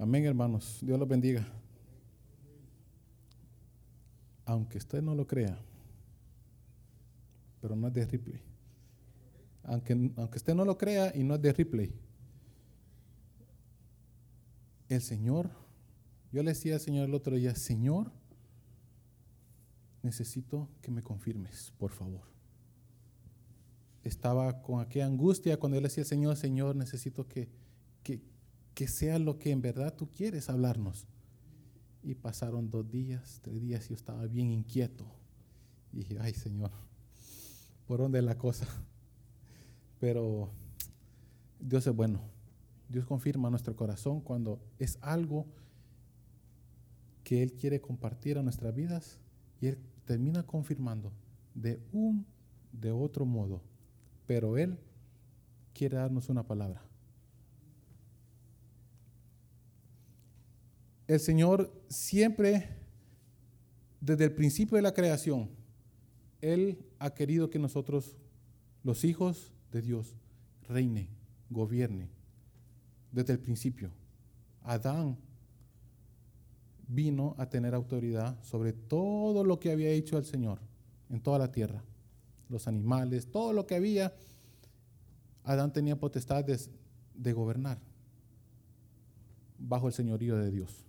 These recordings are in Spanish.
Amén, hermanos. Dios los bendiga. Aunque usted no lo crea, pero no es de Ripley. Aunque, aunque usted no lo crea y no es de Ripley. El Señor, yo le decía al Señor el otro día, Señor, necesito que me confirmes, por favor. Estaba con aquella angustia cuando yo le decía, Señor, Señor, necesito que, que sea lo que en verdad tú quieres hablarnos. Y pasaron dos días, tres días y yo estaba bien inquieto. Y dije, ay Señor, ¿por dónde es la cosa? Pero Dios es bueno. Dios confirma nuestro corazón cuando es algo que Él quiere compartir a nuestras vidas y Él termina confirmando de un, de otro modo. Pero Él quiere darnos una palabra. El Señor siempre, desde el principio de la creación, Él ha querido que nosotros, los hijos de Dios, reine, gobierne. Desde el principio. Adán vino a tener autoridad sobre todo lo que había hecho el Señor en toda la tierra. Los animales, todo lo que había, Adán tenía potestad de gobernar bajo el señorío de Dios,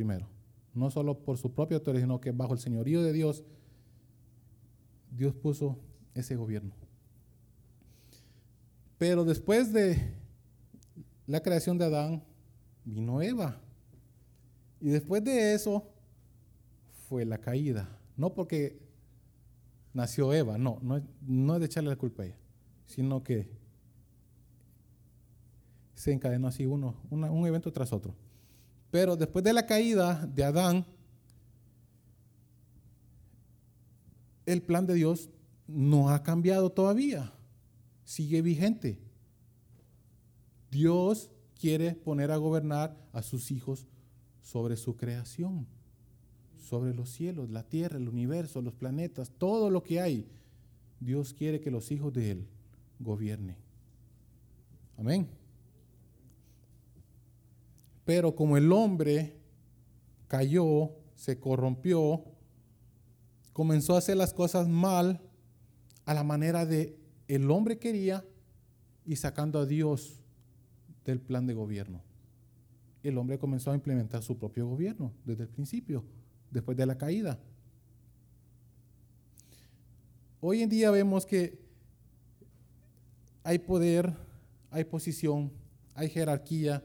primero. No solo por su propia autoridad, sino que bajo el señorío de Dios, Dios puso ese gobierno. Pero después de la creación de Adán, vino Eva. Y después de eso fue la caída. No porque nació Eva, no, no, no es de echarle la culpa a ella, sino que se encadenó así uno, un evento tras otro. Pero después de la caída de Adán, el plan de Dios no ha cambiado todavía, sigue vigente. Dios quiere poner a gobernar a sus hijos sobre su creación, sobre los cielos, la tierra, el universo, los planetas, todo lo que hay. Dios quiere que los hijos de Él gobiernen. Amén. Pero como el hombre cayó, se corrompió, comenzó a hacer las cosas mal a la manera de el hombre quería y sacando a Dios del plan de gobierno. El hombre comenzó a implementar su propio gobierno desde el principio, después de la caída. Hoy en día vemos que hay poder, hay posición, hay jerarquía,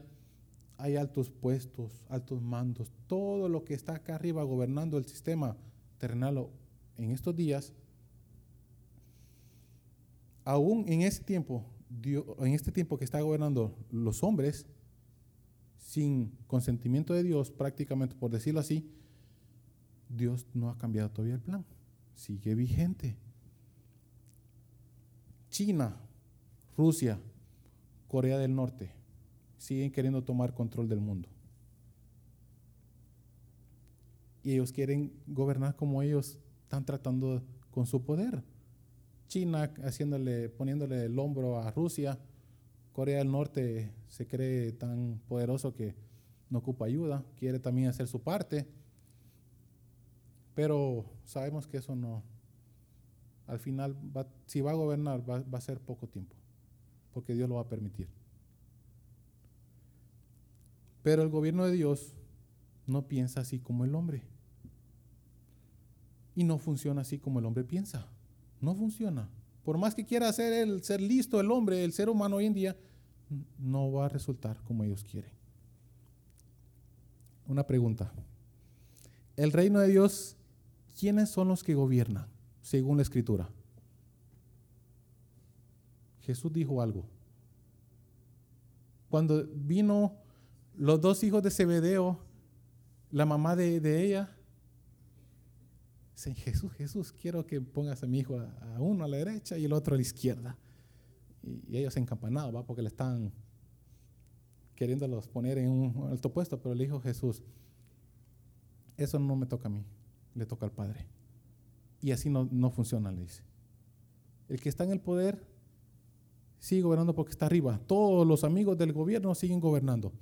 hay altos puestos, altos mandos, todo lo que está acá arriba gobernando el sistema terrenal en estos días, aún en ese tiempo, en este tiempo que está gobernando los hombres, sin consentimiento de Dios, prácticamente por decirlo así, Dios no ha cambiado todavía el plan, sigue vigente. China, Rusia, Corea del Norte, siguen queriendo tomar control del mundo. Y ellos quieren gobernar como ellos están tratando con su poder. China haciéndole, poniéndole el hombro a Rusia. Corea del Norte se cree tan poderoso que no ocupa ayuda, quiere también hacer su parte. Pero sabemos que eso no, al final, si va a gobernar, va, va a ser poco tiempo, porque Dios lo va a permitir. Pero el gobierno de Dios no piensa así como el hombre. Y no funciona así como el hombre piensa. No funciona. Por más que quiera hacer el ser listo el hombre, el ser humano hoy en día, no va a resultar como ellos quieren. Una pregunta. El reino de Dios, ¿quiénes son los que gobiernan según la escritura? Jesús dijo algo. Cuando vino los dos hijos de Zebedeo, la mamá de, ella, dicen, Jesús, Jesús, quiero que pongas a mi hijo a, uno a la derecha y el otro a la izquierda. Y, ellos encampanados, ¿va? Porque le están queriéndolos poner en un alto puesto, pero le dijo Jesús, eso no me toca a mí, le toca al Padre. Y así no, no funciona, le dice. El que está en el poder sigue gobernando porque está arriba. Todos los amigos del gobierno siguen gobernando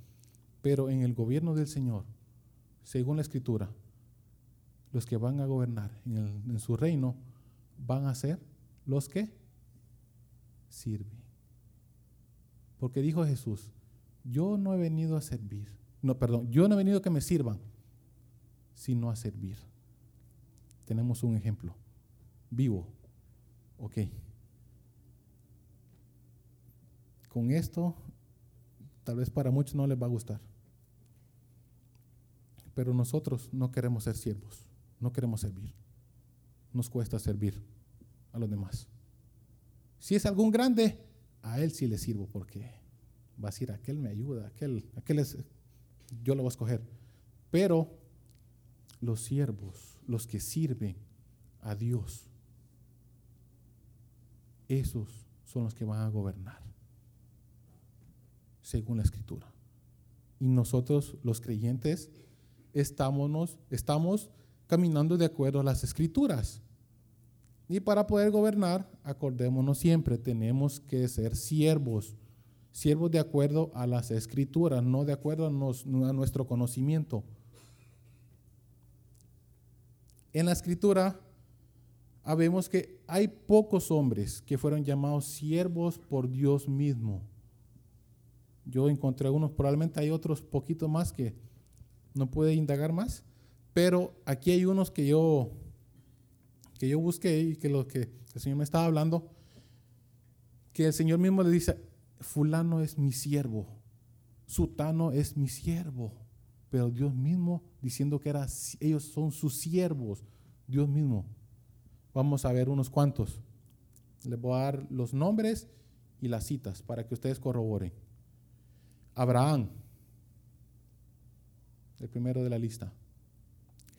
Pero en el gobierno del Señor, según la Escritura, los que van a gobernar en, su reino van a ser los que sirven. Porque dijo Jesús, yo no he venido a servir, no, perdón, yo no he venido que me sirvan, sino a servir. Tenemos un ejemplo vivo. Ok. Con esto, tal vez para muchos no les va a gustar. Pero nosotros no queremos ser siervos, no queremos servir. Nos cuesta servir a los demás. Si es algún grande, a él sí le sirvo porque va a decir, aquel me ayuda, aquel, aquel es, yo lo voy a escoger. Pero los siervos, los que sirven a Dios, esos son los que van a gobernar, según la escritura. Y nosotros, los creyentes, estamos, estamos caminando de acuerdo a las escrituras. Y para poder gobernar, acordémonos siempre, tenemos que ser siervos, siervos de acuerdo a las escrituras, no de acuerdo a, nuestro conocimiento. En la escritura habemos que hay pocos hombres que fueron llamados siervos por Dios mismo. Yo encontré unos, probablemente hay otros poquitos más que no puede indagar más, pero aquí hay unos que yo que yo busqué y que lo que el Señor me estaba hablando, que el Señor mismo le dice, fulano es mi siervo, sutano es mi siervo, pero Dios mismo diciendo que ellos son sus siervos, Dios mismo. Vamos a ver unos cuantos. Les voy a dar los nombres y las citas para que ustedes corroboren. Abraham, el primero de la lista.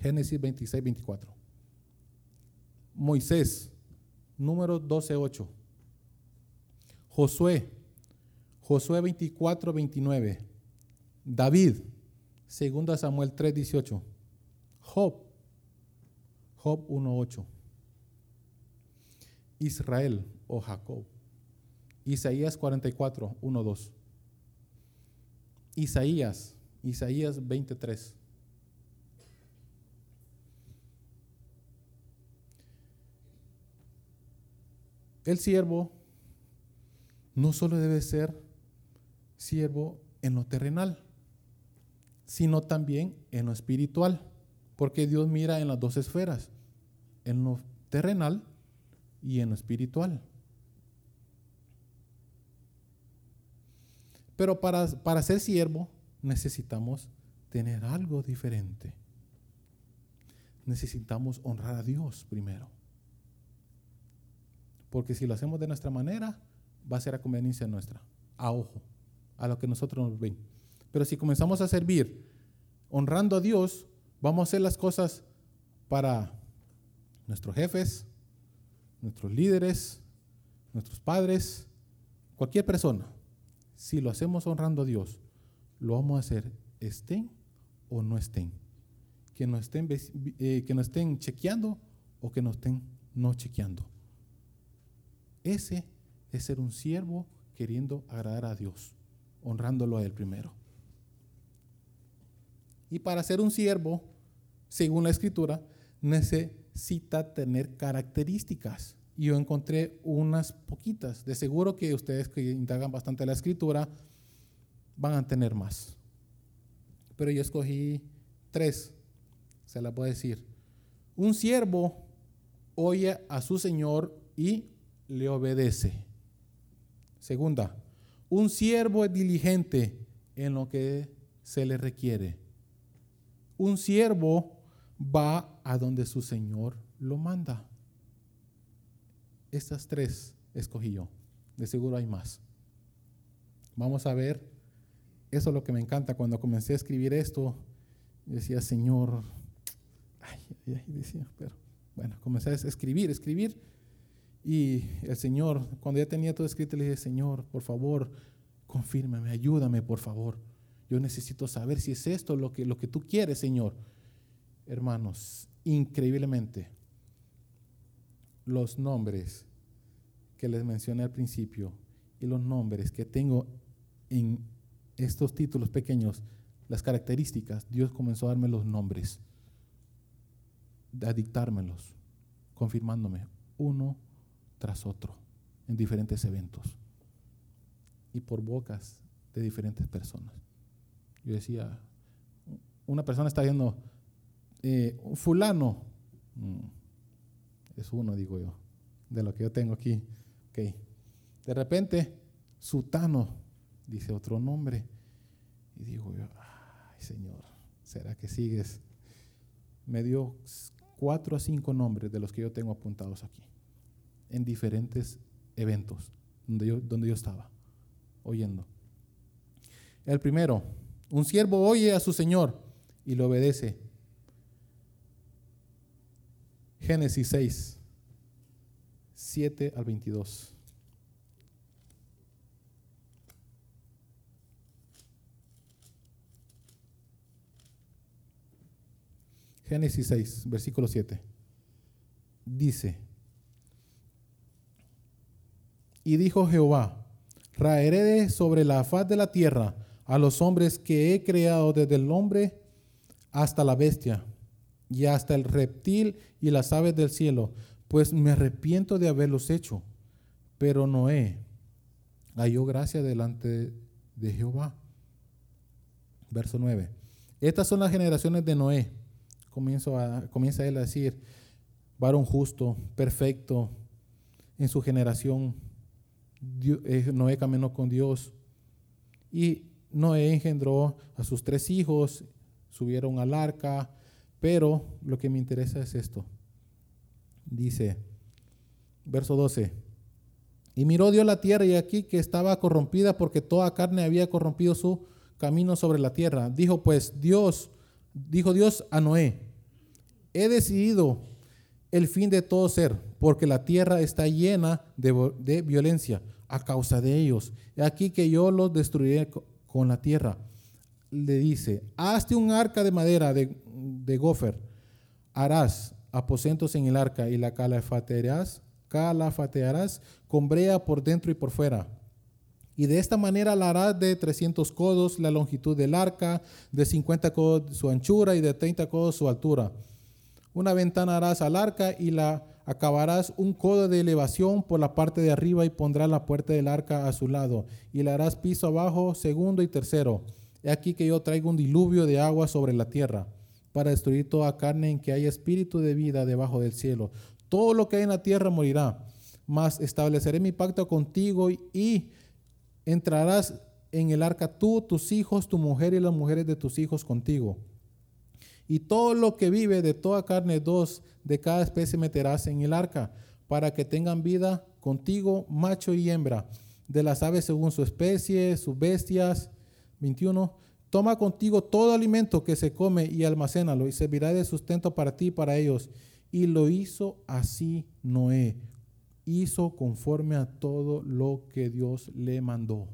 Génesis 26, 24. Moisés, número 12, 8. Josué, Josué 24, 29. David, segunda Samuel 3, 18. Job, Job 1, 8. Israel o Jacob. Isaías 44, 1, 2. Isaías, Isaías 23. El siervo no solo debe ser siervo en lo terrenal, sino también en lo espiritual, porque Dios mira en las dos esferas, en lo terrenal y en lo espiritual. Pero para, para ser siervo necesitamos tener algo diferente. Necesitamos honrar a Dios primero. Porque si lo hacemos de nuestra manera, va a ser a conveniencia nuestra, a ojo, a lo que nosotros nos ven. Pero si comenzamos a servir honrando a Dios, vamos a hacer las cosas para nuestros jefes, nuestros líderes, nuestros padres, cualquier persona, si lo hacemos honrando a Dios, lo vamos a hacer estén o no estén. Que nos estén, eh, que nos estén chequeando o que nos estén no chequeando. Ese es ser un siervo queriendo agradar a Dios, honrándolo a Él primero. Y para ser un siervo, según la escritura, necesita tener características. Y yo encontré unas poquitas. De seguro que ustedes que indagan bastante la escritura van a tener más. Pero yo escogí tres. Se las a decir. Un siervo oye a su Señor y le obedece. Segunda, un siervo es diligente en lo que se le requiere. Un siervo va a donde su Señor lo manda. Estas tres escogí yo. De seguro hay más. Vamos a ver. Eso es lo que me encanta. Cuando comencé a escribir esto, decía, Señor, ay, ay, decía, pero bueno, comencé a escribir, escribir. Y el Señor, cuando ya tenía todo escrito, le dije, Señor, por favor, confírmame, ayúdame, por favor. Yo necesito saber si es esto lo que, lo que tú quieres, Señor. Hermanos, increíblemente, los nombres que les mencioné al principio y los nombres que tengo en estos títulos pequeños las características, Dios comenzó a darme los nombres, a dictármelos, confirmándome uno tras otro en diferentes eventos y por bocas de diferentes personas. Yo decía, una persona está viendo, eh, fulano, mm, es uno, digo yo, de lo que yo tengo aquí. Okay. De repente, sutano, dice otro nombre. Y digo yo, ay Señor, ¿será que sigues? Me dio cuatro a cinco nombres de los que yo tengo apuntados aquí, en diferentes eventos donde yo, donde yo estaba oyendo. El primero, un siervo oye a su Señor y lo obedece. Génesis 6, 7 al 22. Génesis 6, versículo 7. Dice, y dijo Jehová, raeré sobre la faz de la tierra a los hombres que he creado desde el hombre hasta la bestia y hasta el reptil y las aves del cielo, pues me arrepiento de haberlos hecho. Pero Noé halló gracia delante de Jehová. Verso 9. Estas son las generaciones de Noé comienza él a decir, varón justo, perfecto, en su generación, eh, Noé caminó con Dios y Noé engendró a sus tres hijos, subieron al arca, pero lo que me interesa es esto. Dice, verso 12, y miró Dios la tierra y aquí que estaba corrompida porque toda carne había corrompido su camino sobre la tierra. Dijo pues Dios, dijo Dios a Noé, he decidido el fin de todo ser, porque la tierra está llena de, violencia a causa de ellos. Y aquí que yo los destruiré con la tierra. Le dice, hazte un arca de madera de, de gofer, harás aposentos en el arca y la calafatearás, calafatearás con brea por dentro y por fuera. Y de esta manera la harás de 300 codos la longitud del arca, de 50 codos su anchura y de 30 codos su altura una ventana harás al arca y la acabarás un codo de elevación por la parte de arriba y pondrás la puerta del arca a su lado y le harás piso abajo, segundo y tercero. He aquí que yo traigo un diluvio de agua sobre la tierra para destruir toda carne en que haya espíritu de vida debajo del cielo. Todo lo que hay en la tierra morirá, mas estableceré mi pacto contigo y entrarás en el arca tú, tus hijos, tu mujer y las mujeres de tus hijos contigo y todo lo que vive de toda carne, dos de cada especie meterás en el arca, para que tengan vida contigo, macho y hembra, de las aves según su especie, sus bestias. 21. Toma contigo todo alimento que se come y almacénalo, y servirá de sustento para ti y para ellos. Y lo hizo así Noé. Hizo conforme a todo lo que Dios le mandó.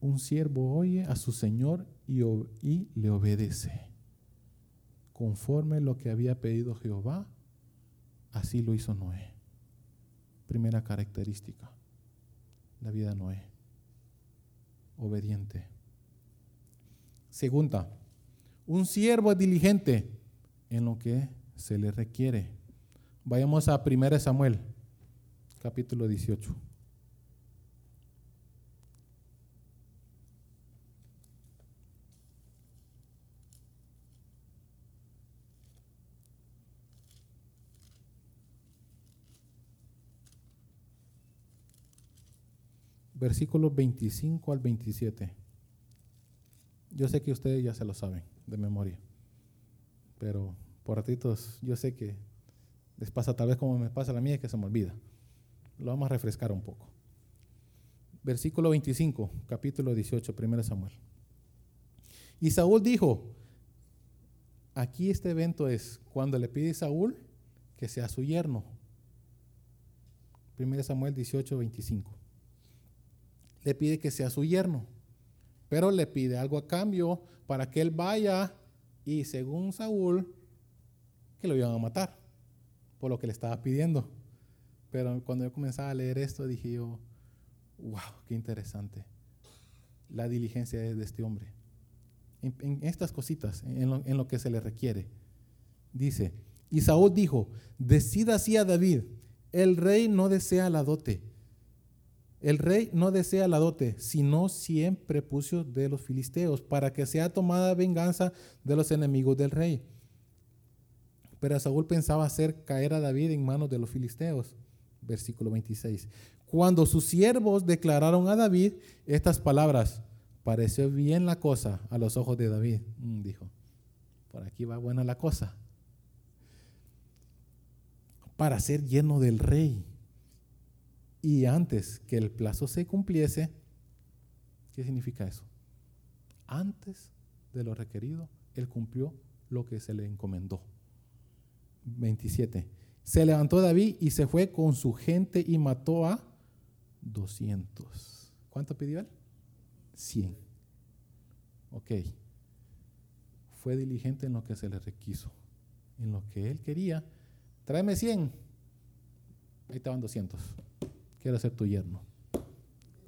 Un siervo oye a su Señor y, le obedece. Conforme lo que había pedido Jehová, así lo hizo Noé. Primera característica, la vida de Noé. Obediente. Segunda, un siervo diligente en lo que se le requiere. Vayamos a 1 Samuel, capítulo 18. Versículos 25 al 27. Yo sé que ustedes ya se lo saben de memoria, pero por ratitos yo sé que les pasa tal vez como me pasa a la mía, que se me olvida. Lo vamos a refrescar un poco. Versículo 25, capítulo 18, 1 Samuel. Y Saúl dijo, aquí este evento es cuando le pide a Saúl que sea su yerno. 1 Samuel 18, 25 le pide que sea su yerno, pero le pide algo a cambio para que él vaya y según Saúl, que lo iban a matar por lo que le estaba pidiendo. Pero cuando yo comenzaba a leer esto, dije yo, Wow, qué interesante. La diligencia de este hombre. En, estas cositas, en lo, que se le requiere. Dice, y Saúl dijo, decida así a David, el rey no desea la dote. El rey no desea la dote, sino siempre puso de los filisteos, para que sea tomada venganza de los enemigos del rey. Pero Saúl pensaba hacer caer a David en manos de los filisteos. Versículo 26. Cuando sus siervos declararon a David estas palabras, pareció bien la cosa a los ojos de David. Mm, dijo, por aquí va buena la cosa. Para ser lleno del rey. Y antes que el plazo se cumpliese, ¿qué significa eso? Antes de lo requerido, él cumplió lo que se le encomendó. 27. Se levantó David y se fue con su gente y mató a 200. ¿Cuánto pidió él? 100. Ok. Fue diligente en lo que se le requiso. En lo que él quería. Tráeme 100. Ahí estaban 200. Quiero ser tu yerno.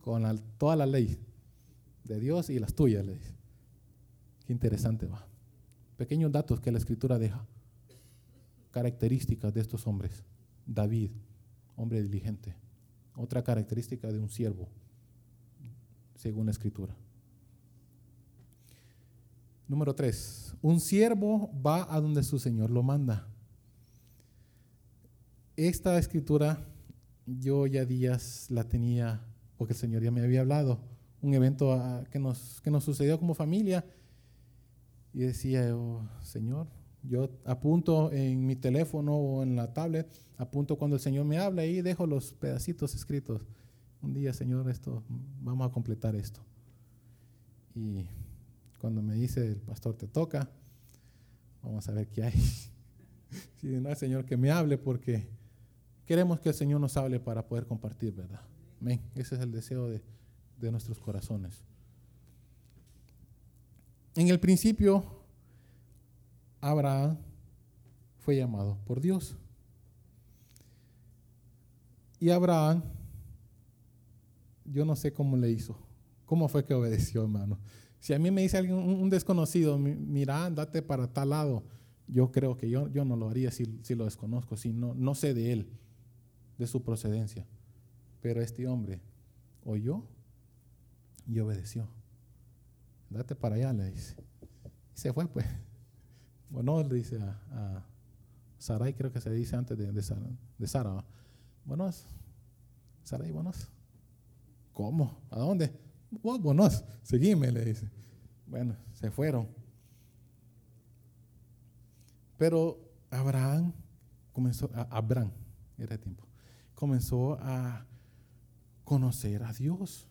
Con toda la ley de Dios y las tuyas, le dice. Qué interesante va. Pequeños datos que la escritura deja. Características de estos hombres. David, hombre diligente. Otra característica de un siervo, según la escritura. Número tres, un siervo va a donde su Señor lo manda. Esta escritura yo ya días la tenía, porque el Señor ya me había hablado, un evento ah, que nos, que nos sucedió como familia, y decía, oh, Señor, yo apunto en mi teléfono o en la tablet, apunto cuando el Señor me habla y dejo los pedacitos escritos. Un día, Señor, esto, vamos a completar esto. Y cuando me dice el pastor, te toca, vamos a ver qué hay. si no Señor que me hable, porque queremos que el Señor nos hable para poder compartir, ¿verdad? Amén. Ese es el deseo de, de nuestros corazones. En el principio, Abraham fue llamado por Dios. Y Abraham, yo no sé cómo le hizo, cómo fue que obedeció, hermano. Si a mí me dice alguien, un desconocido, mira, andate para tal lado, yo creo que yo, yo no lo haría si, lo desconozco, si no, no sé de él, de su procedencia. Pero este hombre oyó y obedeció. Date para allá, le dice. Y se fue, pues. Bueno, le dice a, Sarai, creo que se dice antes de, de, Sara, de Sara. Buenos, Sarai, buenos. ¿Cómo? ¿A dónde? Vos, buenos, seguime, le dice. Bueno, se fueron. Pero Abraham comenzó, a Abraham, era tiempo, comenzó a conocer a Dios.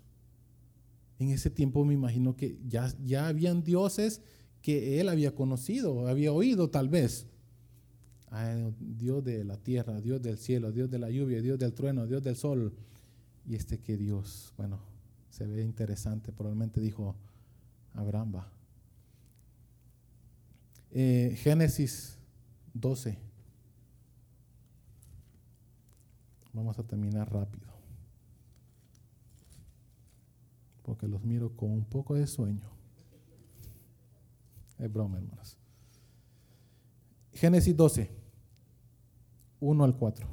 En ese tiempo me imagino que ya, ya habían dioses que él había conocido, había oído tal vez. Dios de la tierra, Dios del cielo, Dios de la lluvia, Dios del trueno, Dios del sol. Y este que Dios, bueno, se ve interesante, probablemente dijo Abraham. Eh, Génesis 12. Vamos a terminar rápido. Porque los miro con un poco de sueño. Es broma, hermanos. Génesis 12, 1 al 4.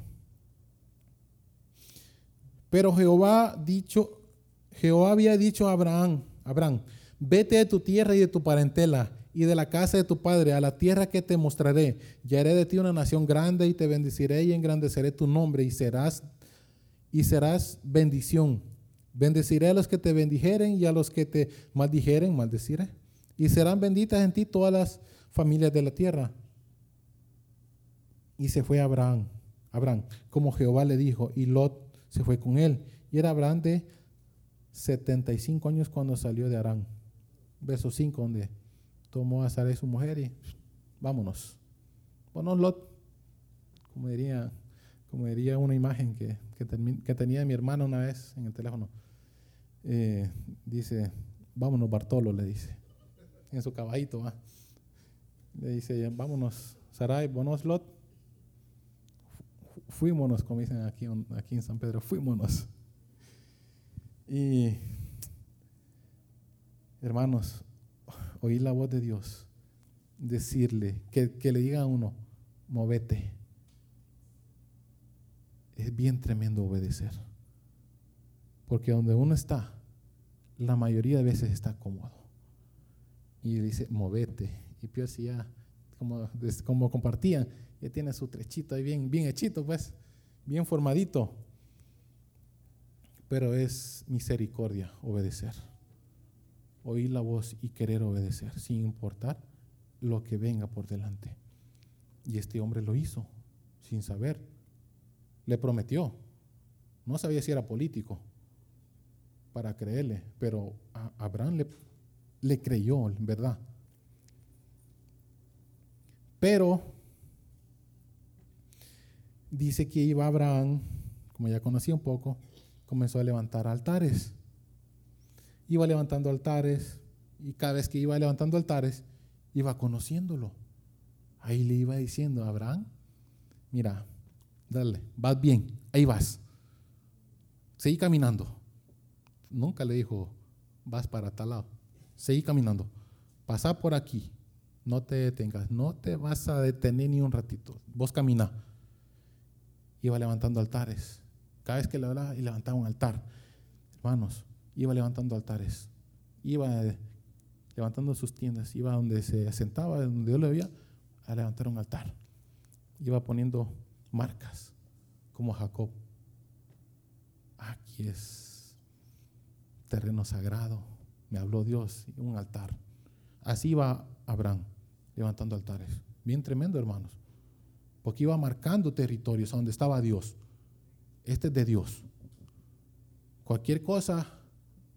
Pero Jehová dicho, Jehová había dicho a Abraham, Abraham, vete de tu tierra y de tu parentela y de la casa de tu padre a la tierra que te mostraré. Y haré de ti una nación grande y te bendeciré y engrandeceré tu nombre y serás y serás bendición. Bendeciré a los que te bendijeren y a los que te maldijeren, maldeciré y serán benditas en ti todas las familias de la tierra. Y se fue Abraham, Abraham, como Jehová le dijo, y Lot se fue con él. Y era Abraham de 75 años cuando salió de Arán. Verso 5, donde tomó a Sarai su mujer y vámonos. Bueno, Lot, como diría, como diría una imagen que, que, tenía mi hermana una vez en el teléfono. Eh, dice, vámonos Bartolo, le dice en su caballito. Le dice, vámonos, Sarai, vámonos Lot. Fuímonos, como dicen aquí, aquí en San Pedro, fuímonos. Y, hermanos, oír la voz de Dios, decirle, que, que le diga a uno, movete. Es bien tremendo obedecer. Porque donde uno está, la mayoría de veces está cómodo. Y dice, movete. Y si ya, como, como compartían, ya tiene su trechito ahí bien, bien hechito, pues, bien formadito. Pero es misericordia obedecer. Oír la voz y querer obedecer, sin importar lo que venga por delante. Y este hombre lo hizo, sin saber. Le prometió. No sabía si era político para creerle, pero a Abraham le, le creyó, ¿verdad? Pero dice que iba Abraham, como ya conocía un poco, comenzó a levantar altares. Iba levantando altares y cada vez que iba levantando altares, iba conociéndolo. Ahí le iba diciendo Abraham, mira, dale, vas bien, ahí vas. Seguí caminando. Nunca le dijo, vas para tal lado. Seguí caminando. Pasa por aquí. No te detengas. No te vas a detener ni un ratito. Vos camina. Iba levantando altares. Cada vez que le hablaba y levantaba un altar. Hermanos, iba levantando altares. Iba levantando sus tiendas. Iba donde se sentaba, donde Dios le veía a levantar un altar. Iba poniendo marcas, como Jacob. Aquí es terreno sagrado. Me habló Dios, un altar. Así iba Abraham, levantando altares. Bien tremendo, hermanos. Porque iba marcando territorios donde estaba Dios. Este es de Dios. Cualquier cosa,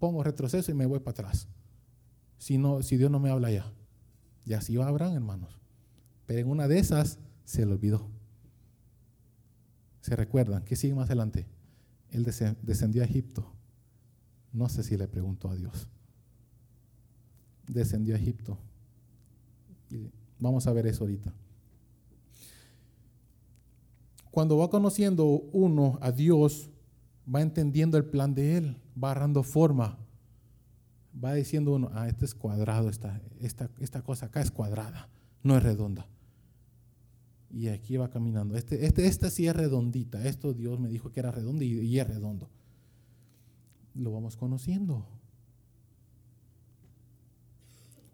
pongo retroceso y me voy para atrás. Si, no, si Dios no me habla ya. Y así va Abraham, hermanos. Pero en una de esas se le olvidó. ¿Se recuerdan? ¿Qué sigue más adelante? Él descendió a Egipto. No sé si le preguntó a Dios. Descendió a Egipto. Vamos a ver eso ahorita. Cuando va conociendo uno a Dios, va entendiendo el plan de Él, va agarrando forma. Va diciendo uno, ah, este es cuadrado, esta, esta, esta cosa acá es cuadrada no es redonda. Y aquí va caminando. Este, este, esta sí es redondita. Esto Dios me dijo que era redondo y, y es redondo. Lo vamos conociendo.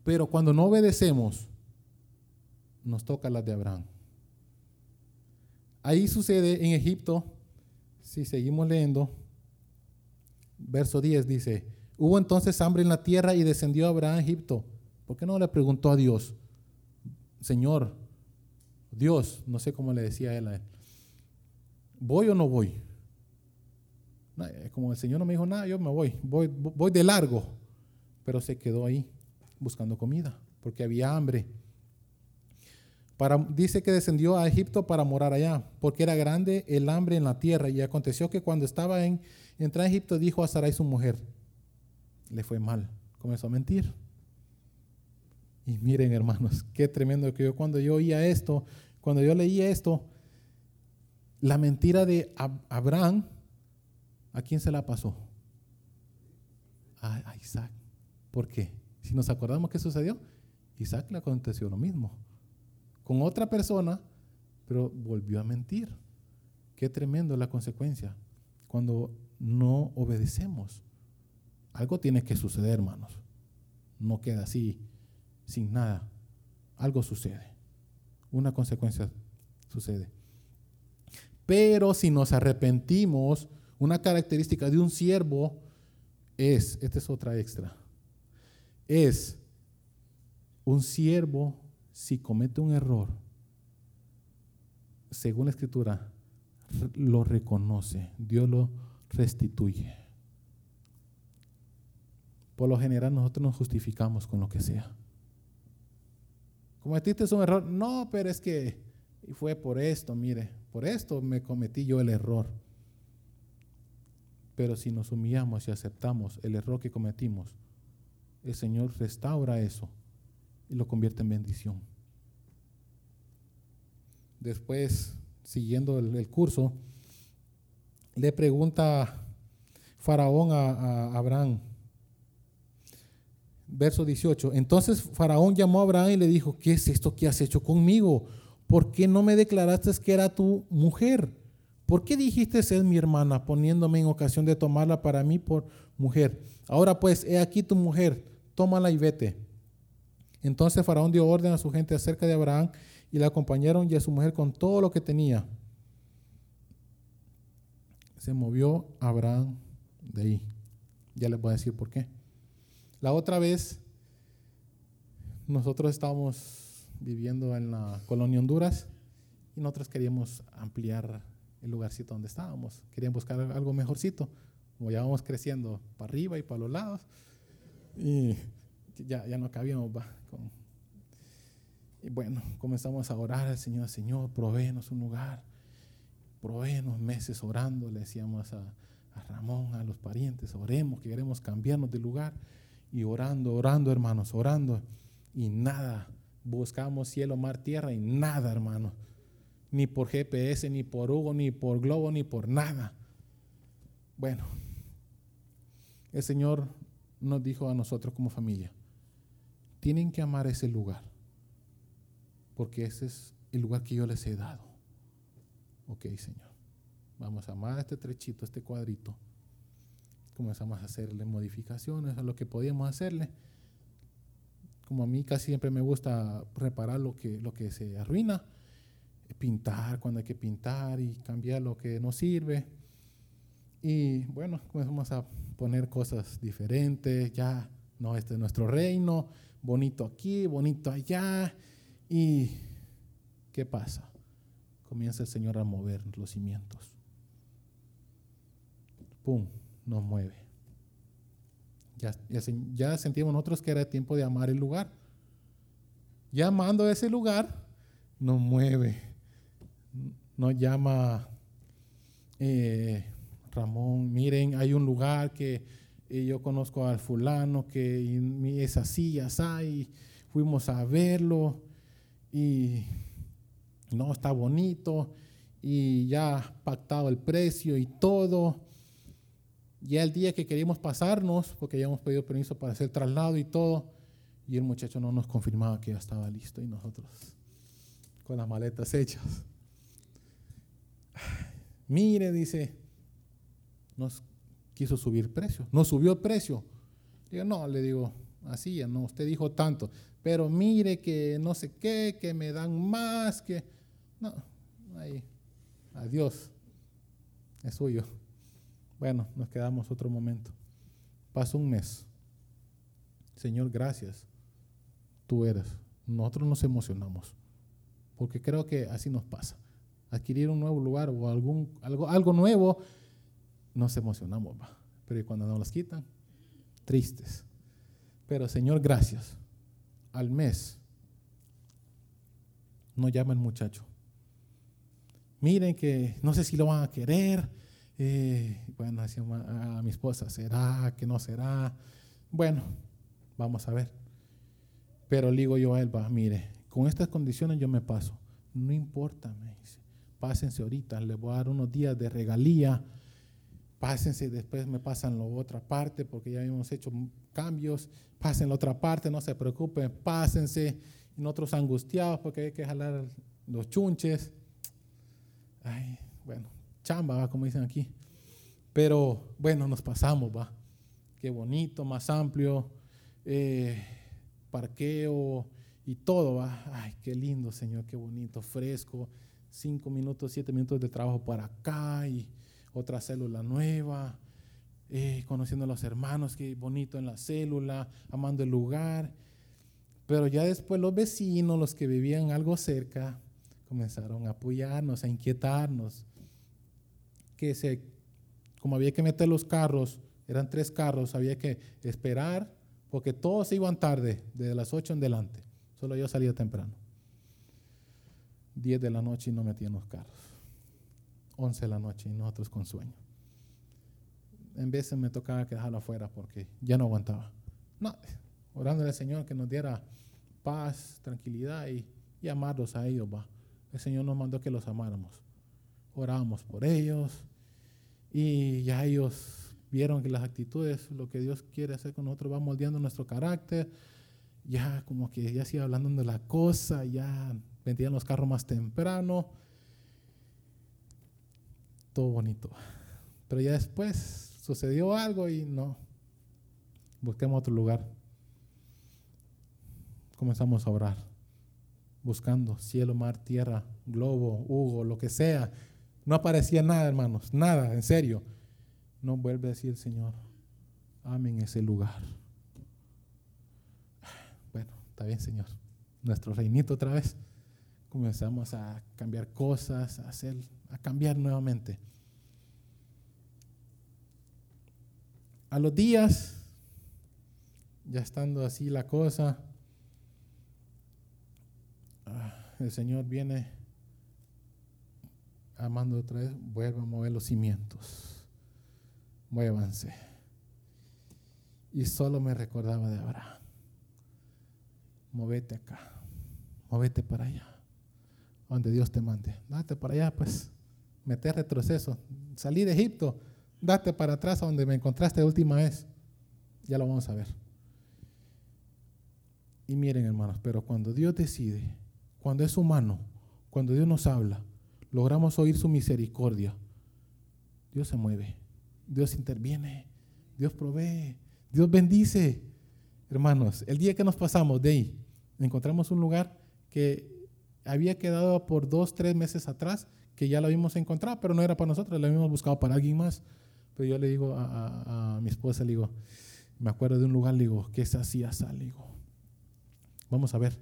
Pero cuando no obedecemos, nos toca la de Abraham. Ahí sucede en Egipto, si seguimos leyendo, verso 10 dice, hubo entonces hambre en la tierra y descendió Abraham a Egipto. ¿Por qué no le preguntó a Dios? Señor, Dios, no sé cómo le decía él a él, ¿voy o no voy? Como el Señor no me dijo nada, yo me voy, voy, voy de largo, pero se quedó ahí buscando comida, porque había hambre. Dice que descendió a Egipto para morar allá, porque era grande el hambre en la tierra. Y aconteció que cuando estaba en a Egipto, dijo a Sarai su mujer, le fue mal, comenzó a mentir. Y miren, hermanos, qué tremendo que yo cuando yo oía esto, cuando yo leía esto, la mentira de Abraham, ¿a quién se la pasó? A, Isaac. ¿Por qué? Si nos acordamos qué sucedió, Isaac le aconteció lo mismo. Con otra persona, pero volvió a mentir. Qué tremendo la consecuencia cuando no obedecemos. Algo tiene que suceder, hermanos. No queda así sin nada, algo sucede. Una consecuencia sucede. Pero si nos arrepentimos, una característica de un siervo es, esta es otra extra, es un siervo si comete un error, según la escritura, lo reconoce, Dios lo restituye. Por lo general nosotros nos justificamos con lo que sea. ¿Cometiste un error? No, pero es que fue por esto, mire, por esto me cometí yo el error. Pero si nos humillamos y aceptamos el error que cometimos, el Señor restaura eso y lo convierte en bendición. Después, siguiendo el, curso, le pregunta, Faraón a, a Abraham. Verso 18. Entonces Faraón llamó a Abraham y le dijo, ¿qué es esto que has hecho conmigo? ¿Por qué no me declaraste que era tu mujer? ¿Por qué dijiste es mi hermana, poniéndome en ocasión de tomarla para mí por mujer? Ahora pues, he aquí tu mujer, tómala y vete. Entonces Faraón dio orden a su gente acerca de Abraham y le acompañaron y a su mujer con todo lo que tenía. Se movió Abraham de ahí. Ya les voy a decir por qué. La otra vez, nosotros estábamos viviendo en la colonia Honduras y nosotros queríamos ampliar el lugarcito donde estábamos. Queríamos buscar algo mejorcito. Como ya vamos creciendo para arriba y para los lados. Y ya, ya no cabíamos. Va, y bueno, comenzamos a orar al Señor, Señor, provéenos un lugar. Provéenos meses orando. Le decíamos a, a Ramón, a los parientes, oremos, que queremos cambiarnos de lugar y orando, orando, hermanos, orando, y nada. Buscamos cielo, mar, tierra y nada, hermanos. Ni por GPS, ni por Hugo, ni por Globo, ni por nada. Bueno, el Señor nos dijo a nosotros como familia, tienen que amar ese lugar, porque ese es el lugar que yo les he dado. Ok, Señor, vamos a amar este trechito, este cuadrito comenzamos a hacerle modificaciones a lo que podíamos hacerle. Como a mí casi siempre me gusta reparar lo que, lo que se arruina, pintar cuando hay que pintar y cambiar lo que no sirve. Y bueno, comenzamos a poner cosas diferentes, ya, no, este es nuestro reino, bonito aquí, bonito allá. ¿Y qué pasa? Comienza el Señor a mover los cimientos. ¡Pum! nos mueve. Ya, sentimos nosotros que era tiempo de amar el lugar. Ya amando ese lugar, nos mueve. Nos llama eh, Ramón, miren, hay un lugar que eh, yo conozco al fulano, que es así, y fuimos a verlo y no, está bonito y ya pactado el precio y todo. Ya el día que queríamos pasarnos, porque ya hemos pedido permiso para hacer traslado y todo, y el muchacho no nos confirmaba que ya estaba listo y nosotros con las maletas hechas. Mire, dice, nos quiso subir precio, nos subió el precio. Digo, no, le digo, así ya no, usted dijo tanto, pero mire que no sé qué, que me dan más, que... No, ahí, adiós, es suyo. Bueno, nos quedamos otro momento. Pasó un mes. Señor, gracias. Tú eres. Nosotros nos emocionamos. Porque creo que así nos pasa. Adquirir un nuevo lugar o algún, algo, algo nuevo, nos emocionamos. Pero cuando nos las quitan, tristes. Pero Señor, gracias. Al mes, no llama el muchacho. Miren que no sé si lo van a querer eh, bueno, a mi esposa, ¿será que no será? Bueno, vamos a ver. Pero digo yo a él, va, mire, con estas condiciones yo me paso. No importa, me dice. Pásense ahorita, le voy a dar unos días de regalía. Pásense después me pasan la otra parte porque ya hemos hecho cambios. Pasen la otra parte, no se preocupen, pásense. Nosotros angustiados porque hay que jalar los chunches. Ay, bueno, chamba, como dicen aquí. Pero bueno, nos pasamos, va. Qué bonito, más amplio, eh, parqueo y todo, va. Ay, qué lindo, Señor, qué bonito, fresco. Cinco minutos, siete minutos de trabajo para acá y otra célula nueva. Eh, conociendo a los hermanos, qué bonito en la célula, amando el lugar. Pero ya después los vecinos, los que vivían algo cerca, comenzaron a apoyarnos, a inquietarnos que se, como había que meter los carros, eran tres carros, había que esperar, porque todos iban tarde, desde las 8 en delante. Solo yo salía temprano. 10 de la noche y no metían los carros. 11 de la noche y nosotros con sueño. En veces me tocaba quedarlo afuera porque ya no aguantaba. No, orando al Señor que nos diera paz, tranquilidad y, y amarlos a ellos. Va. El Señor nos mandó que los amáramos. Orábamos por ellos, y ya ellos vieron que las actitudes, lo que Dios quiere hacer con nosotros, va moldeando nuestro carácter. Ya como que ya sigue hablando de la cosa, ya vendían los carros más temprano. Todo bonito. Pero ya después sucedió algo y no. Busquemos otro lugar. Comenzamos a orar. Buscando cielo, mar, tierra, globo, Hugo, lo que sea. No aparecía nada, hermanos. Nada, en serio. No vuelve a decir el Señor. Amén ese lugar. Bueno, está bien, Señor. Nuestro reinito otra vez. Comenzamos a cambiar cosas, a hacer, a cambiar nuevamente. A los días, ya estando así la cosa, ah, el Señor viene amando otra vez, vuelve a mover los cimientos. Muévanse. Y solo me recordaba de Abraham. Movete acá, movete para allá, donde Dios te mande. Date para allá, pues, mete retroceso. Salí de Egipto, date para atrás a donde me encontraste la última vez. Ya lo vamos a ver. Y miren, hermanos, pero cuando Dios decide, cuando es humano, cuando Dios nos habla, logramos oír su misericordia, Dios se mueve, Dios interviene, Dios provee, Dios bendice. Hermanos, el día que nos pasamos de ahí, encontramos un lugar que había quedado por dos, tres meses atrás, que ya lo habíamos encontrado, pero no era para nosotros, lo habíamos buscado para alguien más. Pero yo le digo a, mi esposa, le digo, me acuerdo de un lugar, le digo, que es así, así, le digo, vamos a ver.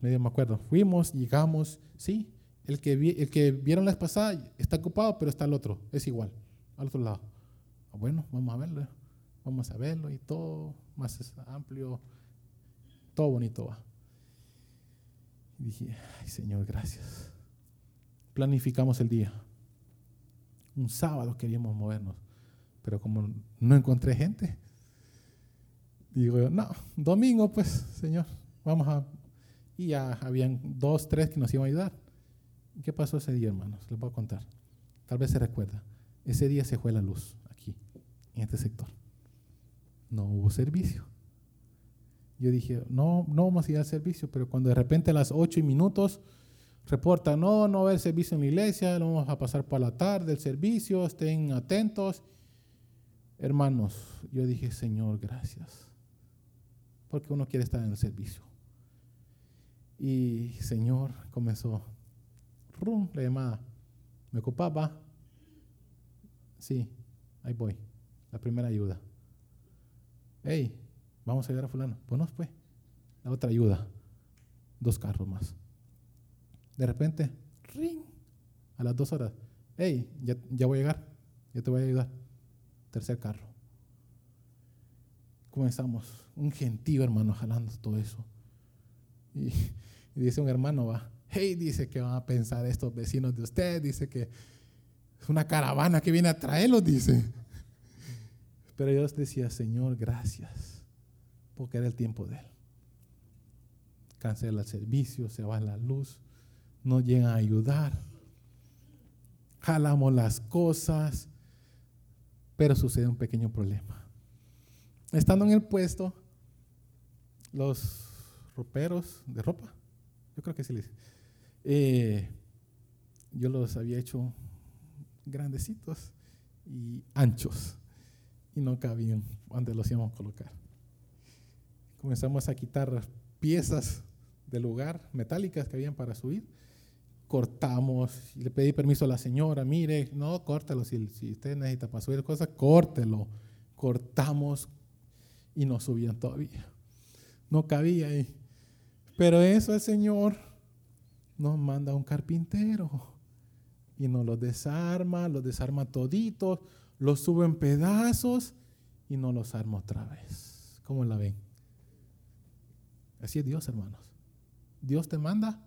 Medio me acuerdo. Fuimos, llegamos, sí, el que, el que vieron la pasada está ocupado, pero está el otro, es igual, al otro lado. Bueno, vamos a verlo, vamos a verlo y todo más amplio, todo bonito va. Y dije, ay Señor, gracias. Planificamos el día. Un sábado queríamos movernos, pero como no encontré gente, digo yo, no, domingo pues, Señor, vamos a... Y ya habían dos, tres que nos iban a ayudar. ¿Qué pasó ese día, hermanos? Les voy a contar. Tal vez se recuerda. Ese día se fue la luz aquí, en este sector. No hubo servicio. Yo dije, no, no vamos a ir al servicio, pero cuando de repente a las ocho y minutos reporta, no, no va a haber servicio en la iglesia, lo vamos a pasar para la tarde el servicio, estén atentos. Hermanos, yo dije, Señor, gracias. Porque uno quiere estar en el servicio. Y Señor comenzó rum, la llamada. ¿Me ocupaba? Sí, ahí voy. La primera ayuda. Hey, vamos a ayudar a fulano. Pues pues. La otra ayuda. Dos carros más. De repente, ring, a las dos horas. Hey, ya, voy a llegar. Ya te voy a ayudar. Tercer carro. Comenzamos. Un gentío, hermano, jalando todo eso. Y, y dice un hermano, va, hey, dice que van a pensar estos vecinos de usted, dice que es una caravana que viene a traerlos, dice. Pero yo decía, Señor, gracias, porque era el tiempo de Él. Cancela el servicio, se va la luz, no llegan a ayudar, jalamos las cosas, pero sucede un pequeño problema. Estando en el puesto, los roperos de ropa, yo creo que sí les eh, yo los había hecho grandecitos y anchos y no cabían donde los íbamos a colocar. Comenzamos a quitar piezas del lugar metálicas que habían para subir. Cortamos, le pedí permiso a la señora, mire, no, córtelo, si, usted necesita para subir cosas, córtelo. Cortamos y no subían todavía. No cabía ahí. Pero eso el Señor nos manda un carpintero y nos los desarma, los desarma toditos, los sube en pedazos y nos los arma otra vez. ¿Cómo la ven? Así es Dios, hermanos. Dios te manda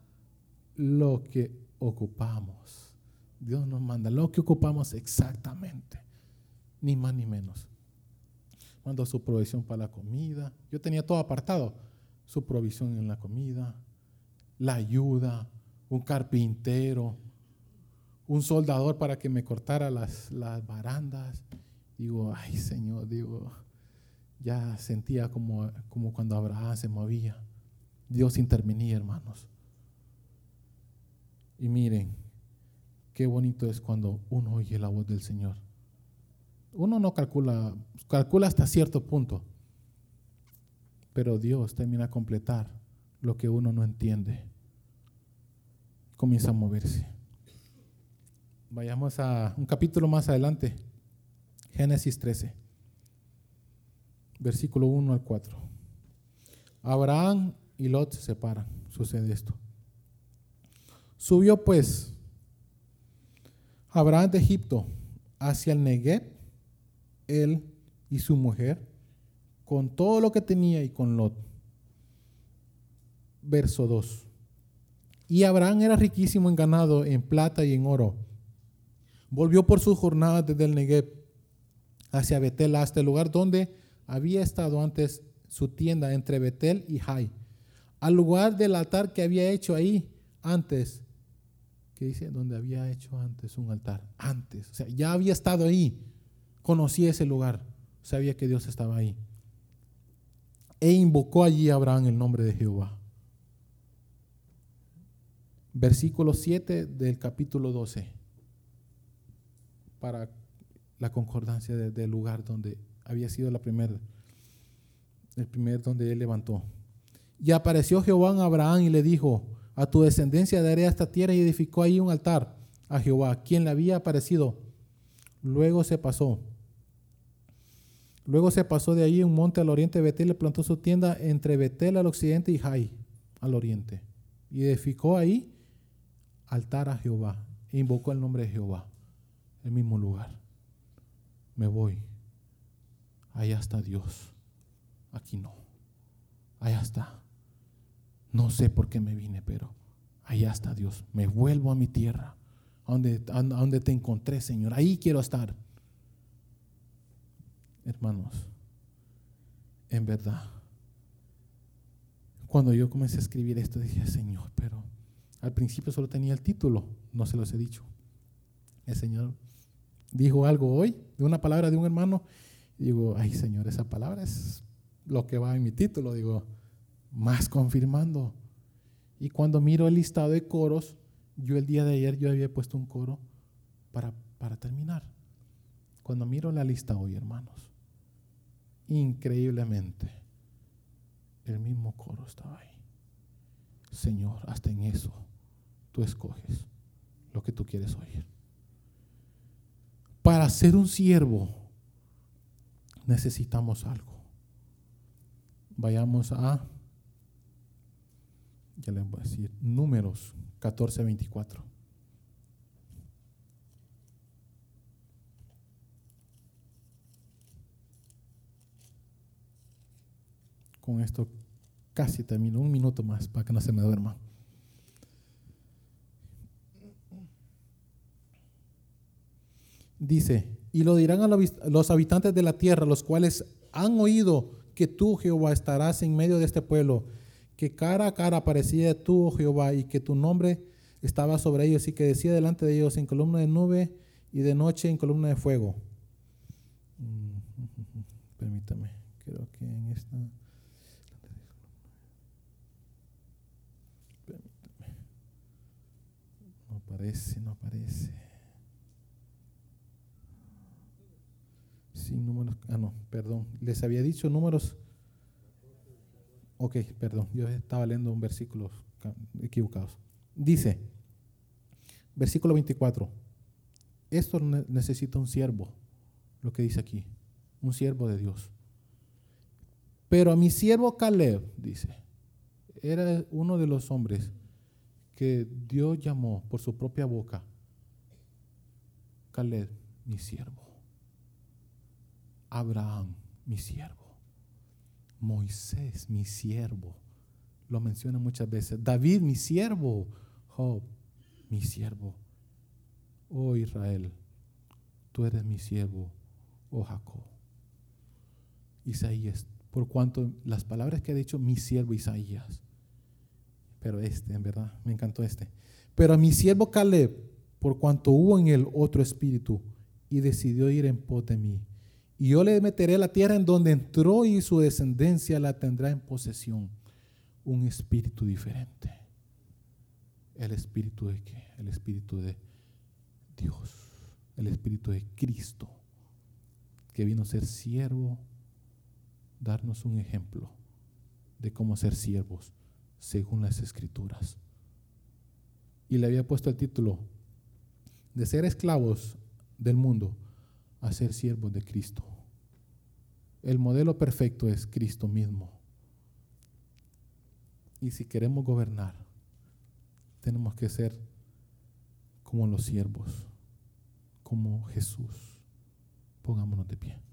lo que ocupamos. Dios nos manda lo que ocupamos exactamente, ni más ni menos. Mandó su provisión para la comida. Yo tenía todo apartado. Su provisión en la comida, la ayuda, un carpintero, un soldador para que me cortara las, las barandas digo, ay Señor, digo, ya sentía como, como cuando Abraham se movía. Dios intervenía, hermanos. Y miren, qué bonito es cuando uno oye la voz del Señor. Uno no calcula, calcula hasta cierto punto, pero Dios termina a completar lo que uno no entiende. Comienza a moverse. Vayamos a un capítulo más adelante, Génesis 13, versículo 1 al 4. Abraham y Lot se separan, sucede esto. Subió pues Abraham de Egipto hacia el Negev, él y su mujer, con todo lo que tenía y con Lot. Verso 2. Y Abraham era riquísimo en ganado, en plata y en oro. Volvió por sus jornadas desde el Negev hacia Betel, hasta el lugar donde había estado antes su tienda entre Betel y Jai, al lugar del altar que había hecho ahí antes. Que dice donde había hecho antes un altar, antes, o sea, ya había estado ahí, conocía ese lugar, sabía que Dios estaba ahí. E invocó allí a Abraham el nombre de Jehová. Versículo 7 del capítulo 12, para la concordancia del lugar donde había sido la primera, el primer donde él levantó. Y apareció Jehová a Abraham y le dijo, a tu descendencia daré esta tierra y edificó ahí un altar a Jehová, quien le había aparecido. Luego se pasó. Luego se pasó de ahí un monte al oriente de Betel y plantó su tienda entre Betel al occidente y Jai al oriente. Y edificó ahí altar a Jehová. E invocó el nombre de Jehová. El mismo lugar. Me voy. Allá está Dios. Aquí no. Allá está. No sé por qué me vine, pero allá está Dios. Me vuelvo a mi tierra, a donde, a donde te encontré, Señor. Ahí quiero estar. Hermanos, en verdad, cuando yo comencé a escribir esto, dije, Señor, pero al principio solo tenía el título, no se los he dicho. El Señor dijo algo hoy, de una palabra de un hermano, digo, ay Señor, esa palabra es lo que va en mi título. Digo, más confirmando. Y cuando miro el listado de coros, yo el día de ayer yo había puesto un coro para, para terminar. Cuando miro la lista hoy, hermanos, increíblemente, el mismo coro estaba ahí. Señor, hasta en eso tú escoges lo que tú quieres oír. Para ser un siervo necesitamos algo. Vayamos a ya les voy a decir, números 14 24. Con esto casi termino, un minuto más para que no se me duerma. Dice, y lo dirán a los habitantes de la tierra, los cuales han oído que tú, Jehová, estarás en medio de este pueblo que cara a cara aparecía tú, oh Jehová, y que tu nombre estaba sobre ellos y que decía delante de ellos en columna de nube y de noche en columna de fuego. Mm, permítame, creo que en esta... Permítame. No aparece, no aparece. Números, ah no, perdón, les había dicho números Ok, perdón, yo estaba leyendo un versículo equivocado. Dice, versículo 24, esto necesita un siervo, lo que dice aquí, un siervo de Dios. Pero a mi siervo Caleb, dice, era uno de los hombres que Dios llamó por su propia boca, Caleb, mi siervo. Abraham, mi siervo. Moisés, mi siervo. Lo menciona muchas veces. David, mi siervo. Job, mi siervo. Oh Israel, tú eres mi siervo. Oh Jacob. Isaías, por cuanto las palabras que ha dicho mi siervo Isaías. Pero este, en verdad, me encantó este. Pero a mi siervo Caleb, por cuanto hubo en él otro espíritu y decidió ir en pos de mí Y yo le meteré la tierra en donde entró y su descendencia la tendrá en posesión. Un espíritu diferente. ¿El espíritu de qué? El espíritu de Dios. El espíritu de Cristo. Que vino a ser siervo, darnos un ejemplo de cómo ser siervos según las escrituras. Y le había puesto el título de ser esclavos del mundo a ser siervos de Cristo. El modelo perfecto es Cristo mismo. Y si queremos gobernar, tenemos que ser como los siervos, como Jesús. Pongámonos de pie.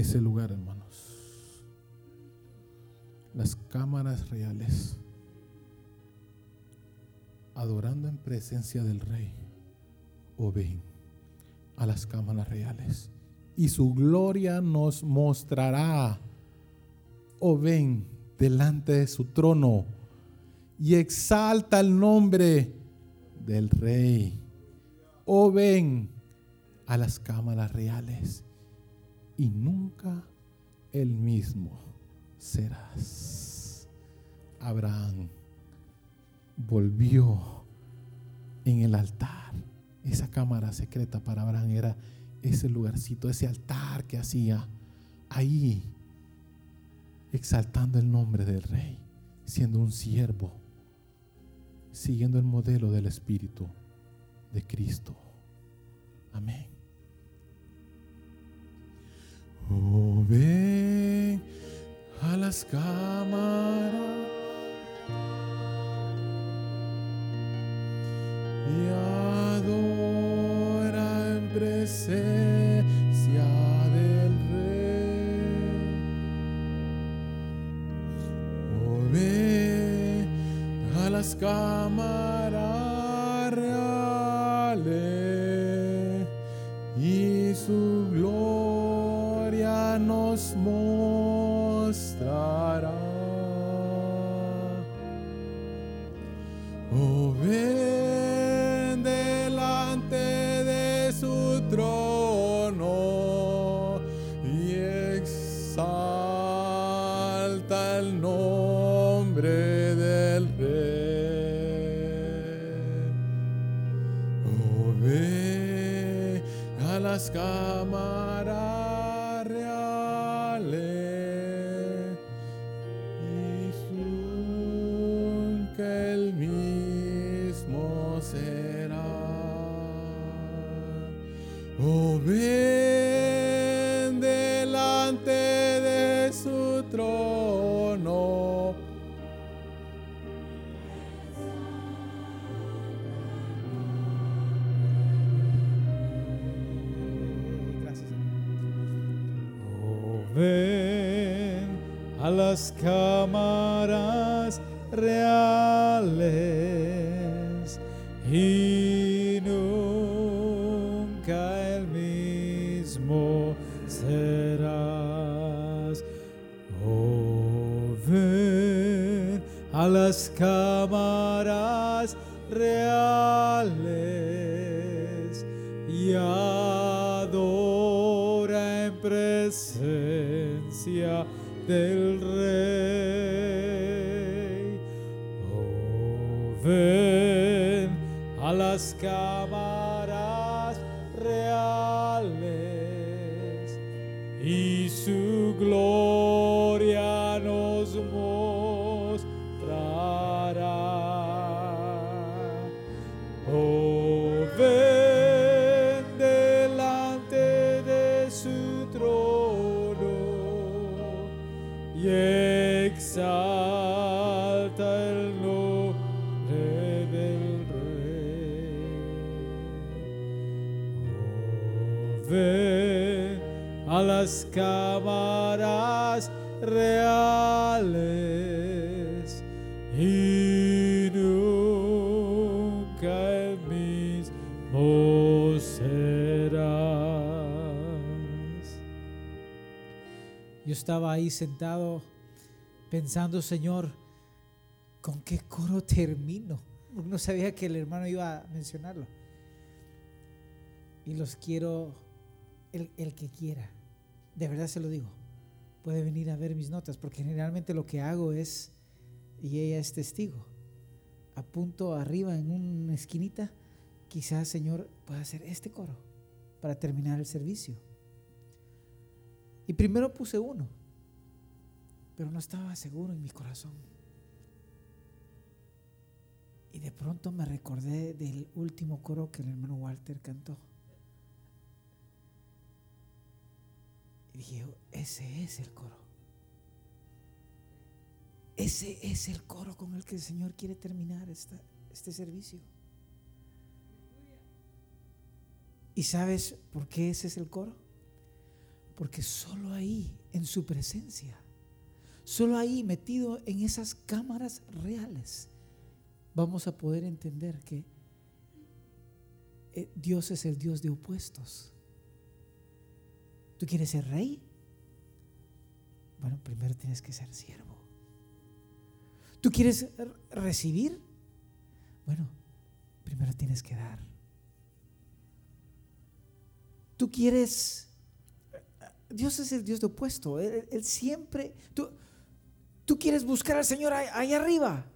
Ese lugar, hermanos. Las cámaras reales, adorando en presencia del rey, o ven a las cámaras reales y su gloria nos mostrará, o ven delante de su trono y exalta el nombre del rey, o ven a las cámaras reales y nunca el mismo serás. Abraham volvió en el altar. Esa cámara secreta para Abraham era ese lugarcito, ese altar que hacía ahí, exaltando el nombre del rey, siendo un siervo, siguiendo el modelo del Espíritu de Cristo. Amén. Oh, ven a las cámaras y adora en presencia del Rey. Oh, ven a las cámaras reales y su nos mostrará. Oh, ven delante de su trono y exalta el nombre del Rey. Oh, a las cámaras Oh, ven delante de su trono. Gracias. Oh, ven a las cámaras estaba ahí sentado pensando, Señor, ¿con qué coro termino? No sabía que el hermano iba a mencionarlo. Y los quiero, el, el que quiera, de verdad se lo digo, puede venir a ver mis notas, porque generalmente lo que hago es, y ella es testigo, apunto arriba en una esquinita, quizás Señor pueda hacer este coro para terminar el servicio. Y primero puse uno, pero no estaba seguro en mi corazón. Y de pronto me recordé del último coro que el hermano Walter cantó. Y dije, ese es el coro. Ese es el coro con el que el Señor quiere terminar esta, este servicio. ¿Y sabes por qué ese es el coro? Porque solo ahí, en su presencia, solo ahí, metido en esas cámaras reales, vamos a poder entender que eh, Dios es el Dios de opuestos. ¿Tú quieres ser rey? Bueno, primero tienes que ser siervo. ¿Tú quieres recibir? Bueno, primero tienes que dar. ¿Tú quieres... Dios es el Dios de opuesto. Él, él siempre... Tú, tú quieres buscar al Señor ahí, arriba,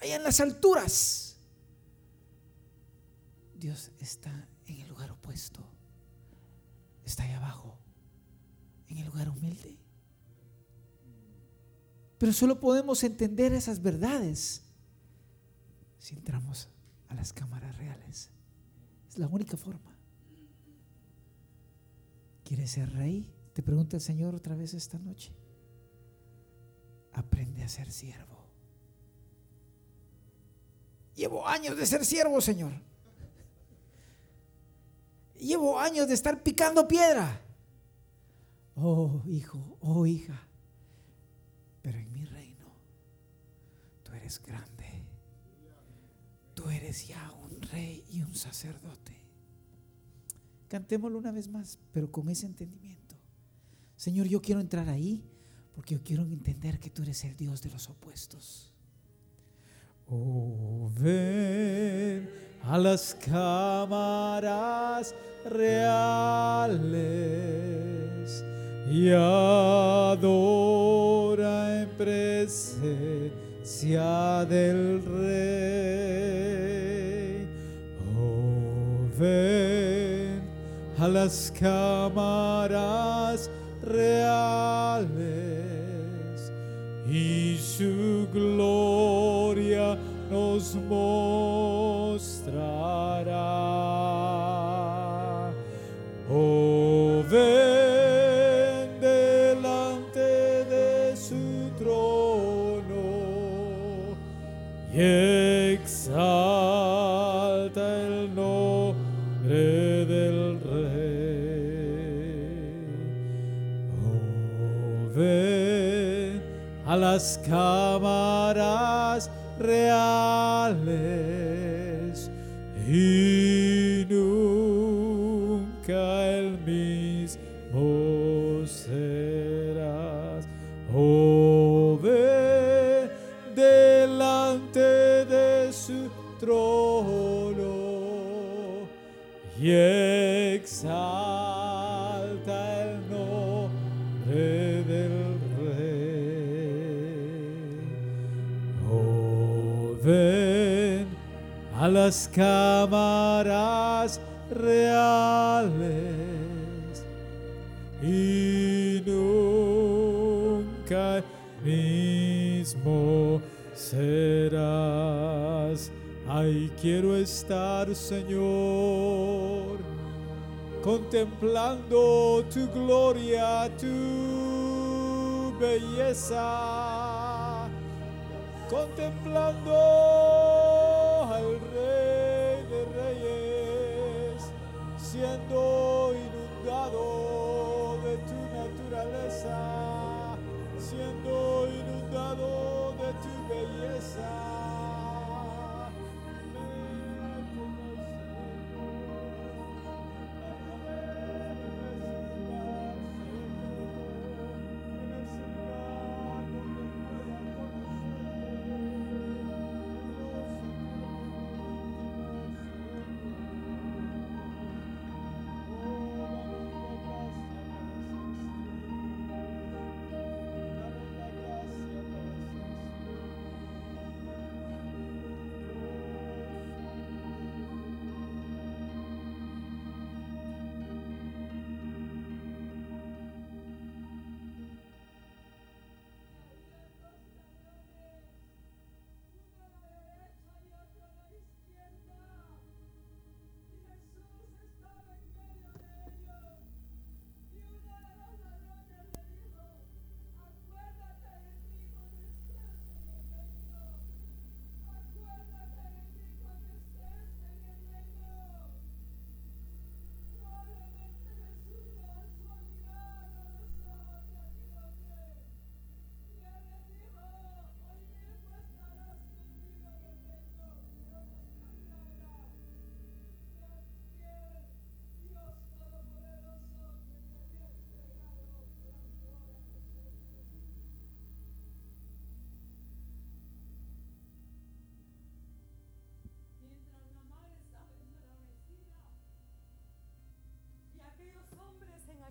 allá en las alturas. Dios está en el lugar opuesto está ahí abajo, en el lugar humilde. Pero solo podemos entender esas verdades si entramos a las cámaras reales. Es la única forma. ¿Quieres ser rey? Te pregunta el Señor otra vez esta noche. Aprende a ser siervo. Llevo años de ser siervo, Señor. Llevo años de estar picando piedra. Oh, hijo, oh, hija. Pero en mi reino, tú eres grande. Tú eres ya un rey y un sacerdote. Cantémoslo una vez más, pero con ese entendimiento. Señor, yo quiero entrar ahí porque yo quiero entender que tú eres el Dios de los opuestos. Oh, ven a las cámaras reales y adora en presencia del Rey. Oh, ven a las cámaras reales y su gloria nos mostrará. Oh, ven delante de su trono y exalta las cámaras reales las cámaras reales y nunca mismo serás. Ay, quiero estar, Señor, contemplando tu gloria, tu belleza, contemplando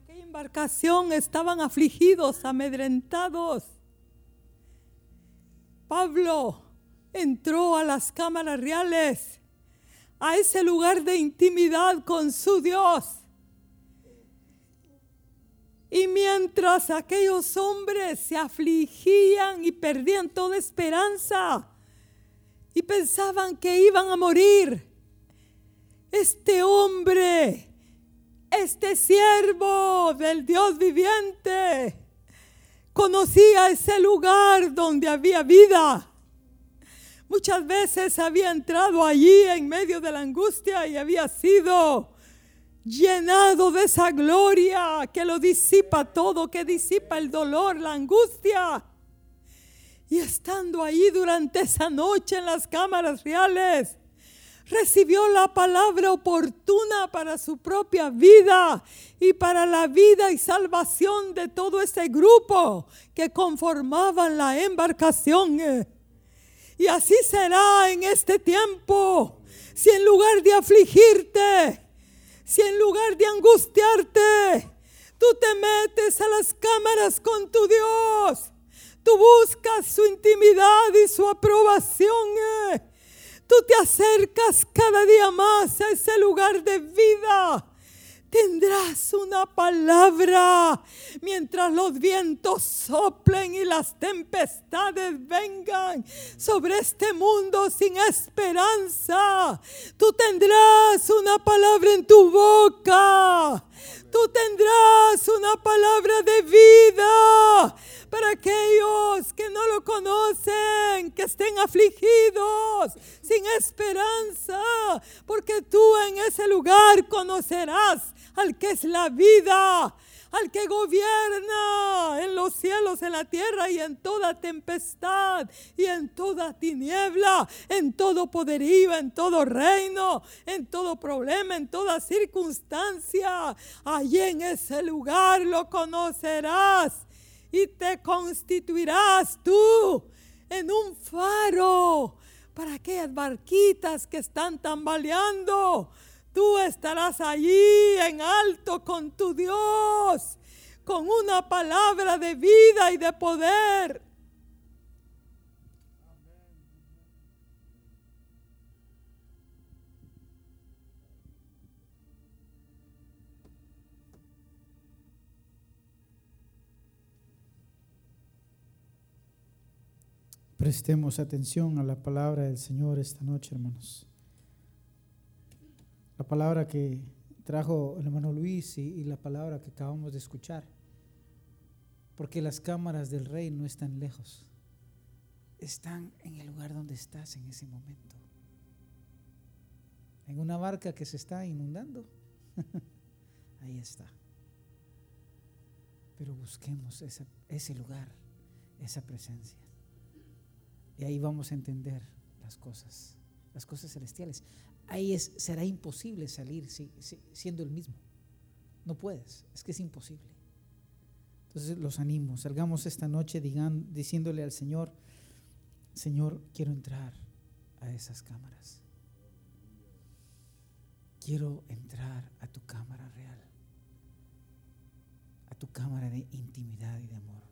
aquella embarcación estaban afligidos, amedrentados. Pablo entró a las cámaras reales, a ese lugar de intimidad con su Dios. Y mientras aquellos hombres se afligían y perdían toda esperanza, y pensaban que iban a morir. Este hombre, este siervo del Dios viviente, conocía ese lugar donde había vida. Muchas veces había entrado allí en medio de la angustia y había sido llenado de esa gloria que lo disipa todo, que disipa el dolor, la angustia. Y estando ahí durante esa noche en las cámaras reales, recibió la palabra oportuna para su propia vida y para la vida y salvación de todo ese grupo que conformaban la embarcación. Y así será en este tiempo. Si en lugar de afligirte, si en lugar de angustiarte, tú te metes a las cámaras con tu Dios tú buscas su intimidad y su aprobación. Tú te acercas cada día más a ese lugar de vida. Tendrás una palabra mientras los vientos soplen y las tempestades vengan sobre este mundo sin esperanza. Tú tendrás una palabra en tu boca. Tú tendrás una palabra de vida para aquellos que no lo conocen, que estén afligidos, sin esperanza, porque tú en ese lugar conocerás al que es la vida, al que gobierna en los cielos, en la tierra y en toda tempestad y en toda tiniebla, en todo poderío, en todo reino, en todo problema, en toda circunstancia. Allí en ese lugar lo conocerás y te constituirás tú en un faro para aquellas barquitas que están tambaleando. Tú estarás allí en alto con tu Dios, con una palabra de vida y de poder. Prestemos atención a la palabra del Señor esta noche, hermanos. La palabra que trajo el hermano Luis y, la palabra que acabamos de escuchar. Porque las cámaras del rey no están lejos. Están en el lugar donde estás en ese momento. En una barca que se está inundando. Ahí está. Pero busquemos ese lugar, esa presencia. Y ahí vamos a entender las cosas, las cosas celestiales. Ahí es, será imposible salir si- si- siendo el mismo. No puedes, es que es imposible. Entonces los animo, salgamos esta noche digan, diciéndole al Señor, Señor, quiero entrar a esas cámaras. Quiero entrar a tu cámara real, a tu cámara de intimidad y de amor.